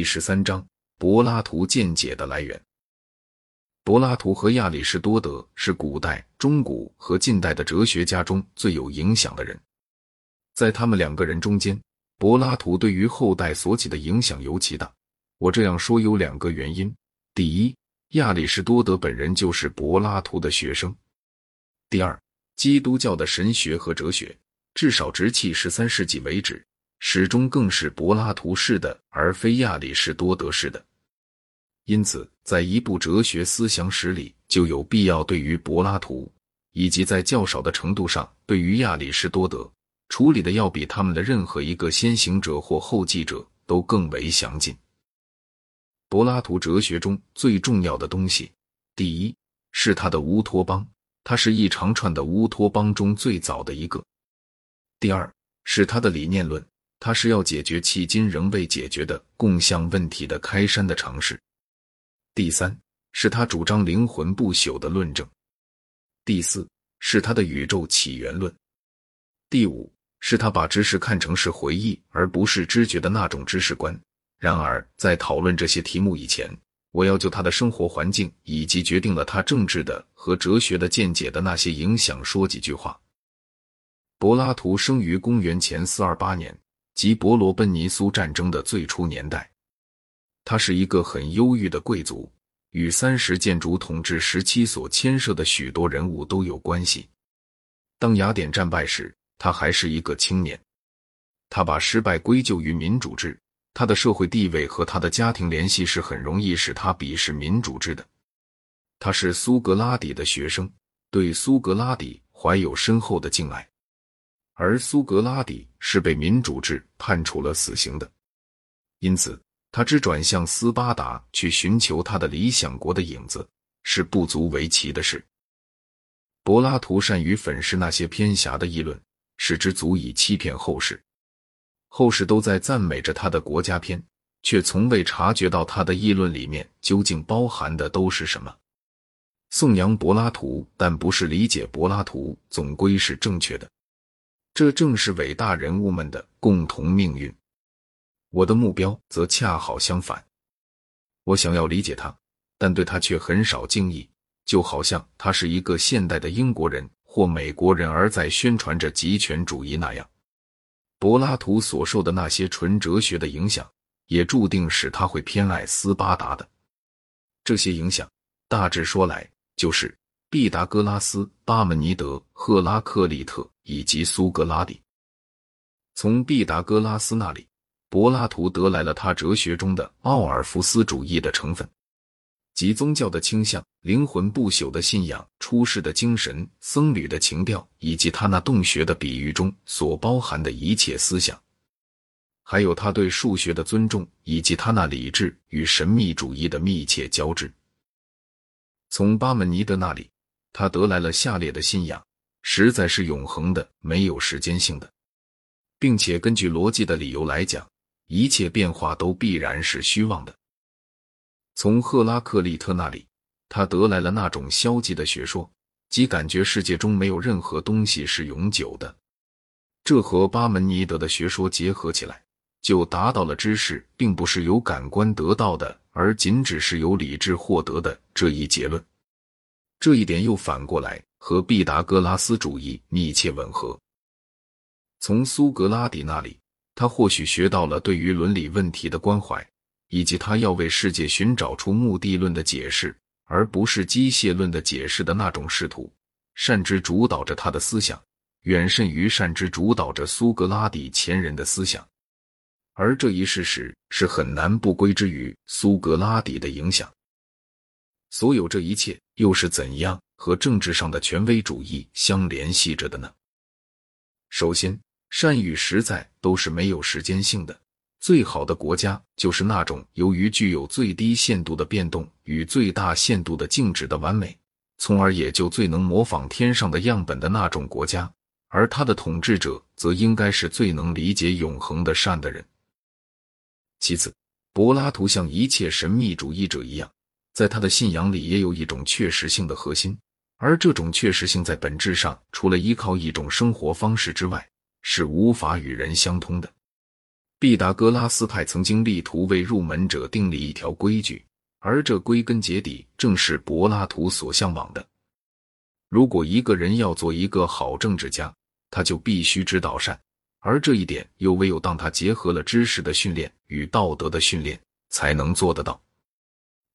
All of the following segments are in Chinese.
第十三章：柏拉图见解的来源。柏拉图和亚里士多德是古代、中古和近代的哲学家中最有影响的人。在他们两个人中间，柏拉图对于后代所起的影响尤其大。我这样说有两个原因：第一，亚里士多德本人就是柏拉图的学生；第二，基督教的神学和哲学，至少直至十三世纪为止，始终更是柏拉图式的，而非亚里士多德式的。因此，在一部哲学思想史里，就有必要对于柏拉图，以及在较少的程度上对于亚里士多德处理的，要比他们的任何一个先行者或后继者都更为详尽。柏拉图哲学中最重要的东西，第一是他的乌托邦，它是一长串的乌托邦中最早的一个；第二是他的理念论，它是要解决迄今仍未解决的共相问题的开山的尝试；第三是他主张灵魂不朽的论证；第四是他的宇宙起源论；第五是他把知识看成是回忆而不是知觉的那种知识观。然而，在讨论这些题目以前，我要就他的生活环境以及决定了他政治的和哲学的见解的那些影响说几句话。柏拉图生于公元前四二八年，即伯罗奔尼苏战争的最初年代。他是一个很忧郁的贵族，与三十建筑统治时期所牵涉的许多人物都有关系。当雅典战败时，他还是一个青年。他把失败归咎于民主制。他的社会地位和他的家庭联系是很容易使他鄙视民主制的。他是苏格拉底的学生，对苏格拉底怀有深厚的敬爱，而苏格拉底是被民主制判处了死刑的，因此他只转向斯巴达去寻求他的理想国的影子，是不足为奇的事。柏拉图善于粉饰那些偏狭的议论，使之足以欺骗后世。后世都在赞美着他的国家篇，却从未察觉到他的议论里面究竟包含的都是什么。颂扬柏拉图，但不是理解柏拉图，总归是正确的。这正是伟大人物们的共同命运。我的目标则恰好相反，我想要理解他，但对他却很少敬意，就好像他是一个现代的英国人或美国人，而在宣传着极权主义那样。柏拉图所受的那些纯哲学的影响，也注定使他会偏爱斯巴达的。这些影响，大致说来，就是毕达哥拉斯、巴门尼德、赫拉克利特以及苏格拉底。从毕达哥拉斯那里，柏拉图得来了他哲学中的奥尔夫斯主义的成分。及宗教的倾向、灵魂不朽的信仰、出世的精神、僧侣的情调，以及他那洞穴的比喻中所包含的一切思想，还有他对数学的尊重，以及他那理智与神秘主义的密切交织。从巴门尼德那里，他得来了下列的信仰：实在是永恒的，没有时间性的，并且根据逻辑的理由来讲，一切变化都必然是虚妄的。从赫拉克利特那里，他得来了那种消极的学说，即感觉世界中没有任何东西是永久的。这和巴门尼德的学说结合起来，就达到了知识并不是由感官得到的，而仅只是由理智获得的这一结论。这一点又反过来和毕达哥拉斯主义密切吻合。从苏格拉底那里，他或许学到了对于伦理问题的关怀。以及他要为世界寻找出目的论的解释，而不是机械论的解释的那种试图，善之主导着他的思想，远甚于善之主导着苏格拉底前人的思想。而这一事实是很难不归之于苏格拉底的影响。所有这一切又是怎样和政治上的权威主义相联系着的呢？首先，善与实在都是没有时间性的。最好的国家就是那种由于具有最低限度的变动与最大限度的静止的完美，从而也就最能模仿天上的样本的那种国家。而他的统治者则应该是最能理解永恒的善的人。其次，柏拉图像一切神秘主义者一样，在他的信仰里也有一种确实性的核心，而这种确实性在本质上，除了依靠一种生活方式之外，是无法与人相通的。毕达哥拉斯派曾经力图为入门者订立一条规矩，而这归根结底正是柏拉图所向往的。如果一个人要做一个好政治家，他就必须知道善，而这一点又唯有当他结合了知识的训练与道德的训练，才能做得到。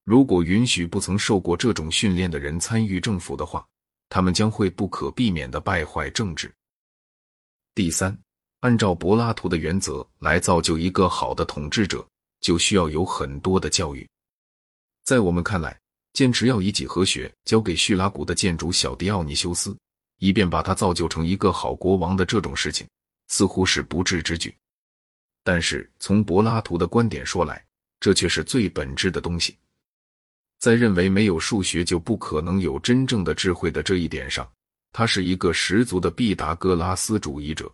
如果允许不曾受过这种训练的人参与政府的话，他们将会不可避免的败坏政治。第三。按照柏拉图的原则来造就一个好的统治者，就需要有很多的教育。在我们看来，坚持要以几何学教给叙拉古的建筑小迪奥尼修斯，以便把他造就成一个好国王的这种事情，似乎是不智之举。但是从柏拉图的观点说来，这却是最本质的东西。在认为没有数学就不可能有真正的智慧的这一点上，他是一个十足的毕达哥拉斯主义者。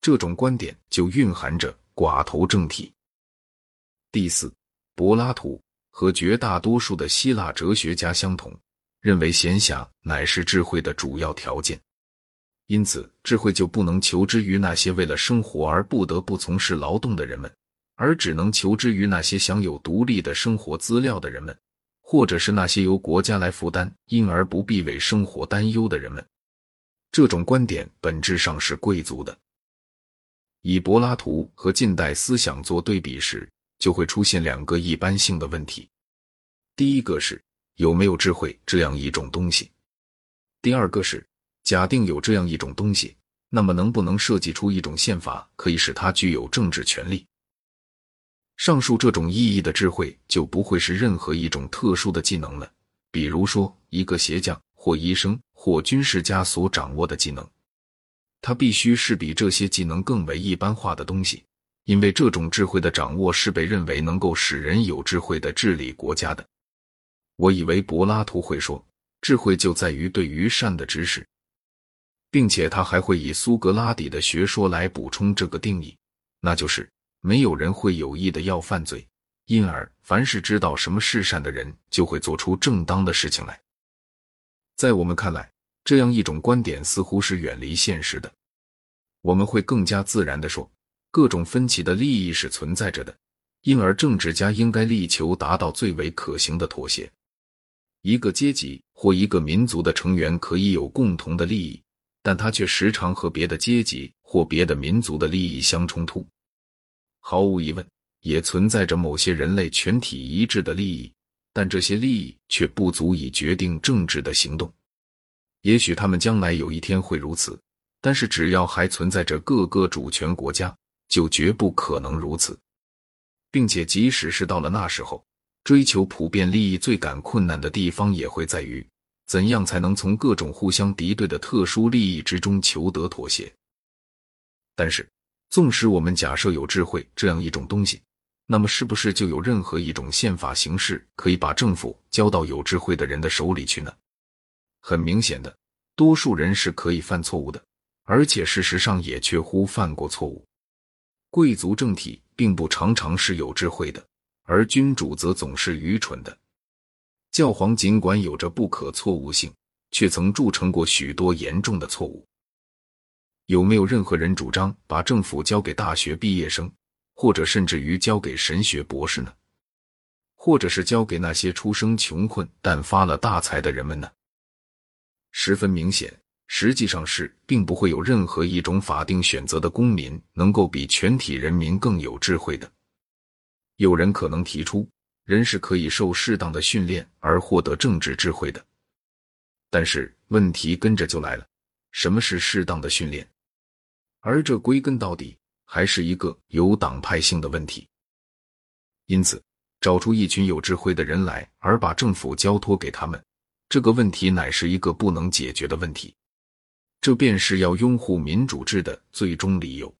这种观点就蕴含着寡头政体。第四，柏拉图和绝大多数的希腊哲学家相同，认为闲暇乃是智慧的主要条件，因此智慧就不能求之于那些为了生活而不得不从事劳动的人们，而只能求之于那些享有独立的生活资料的人们，或者是那些由国家来负担因而不必为生活担忧的人们。这种观点本质上是贵族的。以柏拉图和近代思想做对比时，就会出现两个一般性的问题：第一个是有没有智慧这样一种东西；第二个是假定有这样一种东西，那么能不能设计出一种宪法，可以使它具有政治权利？上述这种意义的智慧就不会是任何一种特殊的技能了，比如说一个鞋匠或医生或军事家所掌握的技能。它必须是比这些技能更为一般化的东西，因为这种智慧的掌握是被认为能够使人有智慧的治理国家的。我以为柏拉图会说，智慧就在于对于善的知识，并且他还会以苏格拉底的学说来补充这个定义，那就是没有人会有意的要犯罪，因而凡是知道什么是善的人，就会做出正当的事情来。在我们看来。这样一种观点似乎是远离现实的。我们会更加自然的说，各种分歧的利益是存在着的，因而政治家应该力求达到最为可行的妥协。一个阶级或一个民族的成员可以有共同的利益，但他却时常和别的阶级或别的民族的利益相冲突。毫无疑问，也存在着某些人类全体一致的利益，但这些利益却不足以决定政治的行动。也许他们将来有一天会如此，但是只要还存在着各个主权国家，就绝不可能如此，并且即使是到了那时候，追求普遍利益最感困难的地方也会在于怎样才能从各种互相敌对的特殊利益之中求得妥协。但是，纵使我们假设有智慧这样一种东西，那么是不是就有任何一种宪法形式可以把政府交到有智慧的人的手里去呢？很明显的，多数人是可以犯错误的，而且事实上也确乎犯过错误。贵族政体并不常常是有智慧的，而君主则总是愚蠢的。教皇尽管有着不可错误性，却曾铸成过许多严重的错误。有没有任何人主张把政府交给大学毕业生，或者甚至于交给神学博士呢？或者是交给那些出生穷困但发了大财的人们呢？十分明显，实际上是并不会有任何一种法定选择的公民能够比全体人民更有智慧的。有人可能提出，人是可以受适当的训练而获得政治智慧的，但是问题跟着就来了：什么是适当的训练？而这归根到底还是一个有党派性的问题。因此，找出一群有智慧的人来，而把政府交托给他们。这个问题乃是一个不能解决的问题，这便是要拥护民主制的最终理由。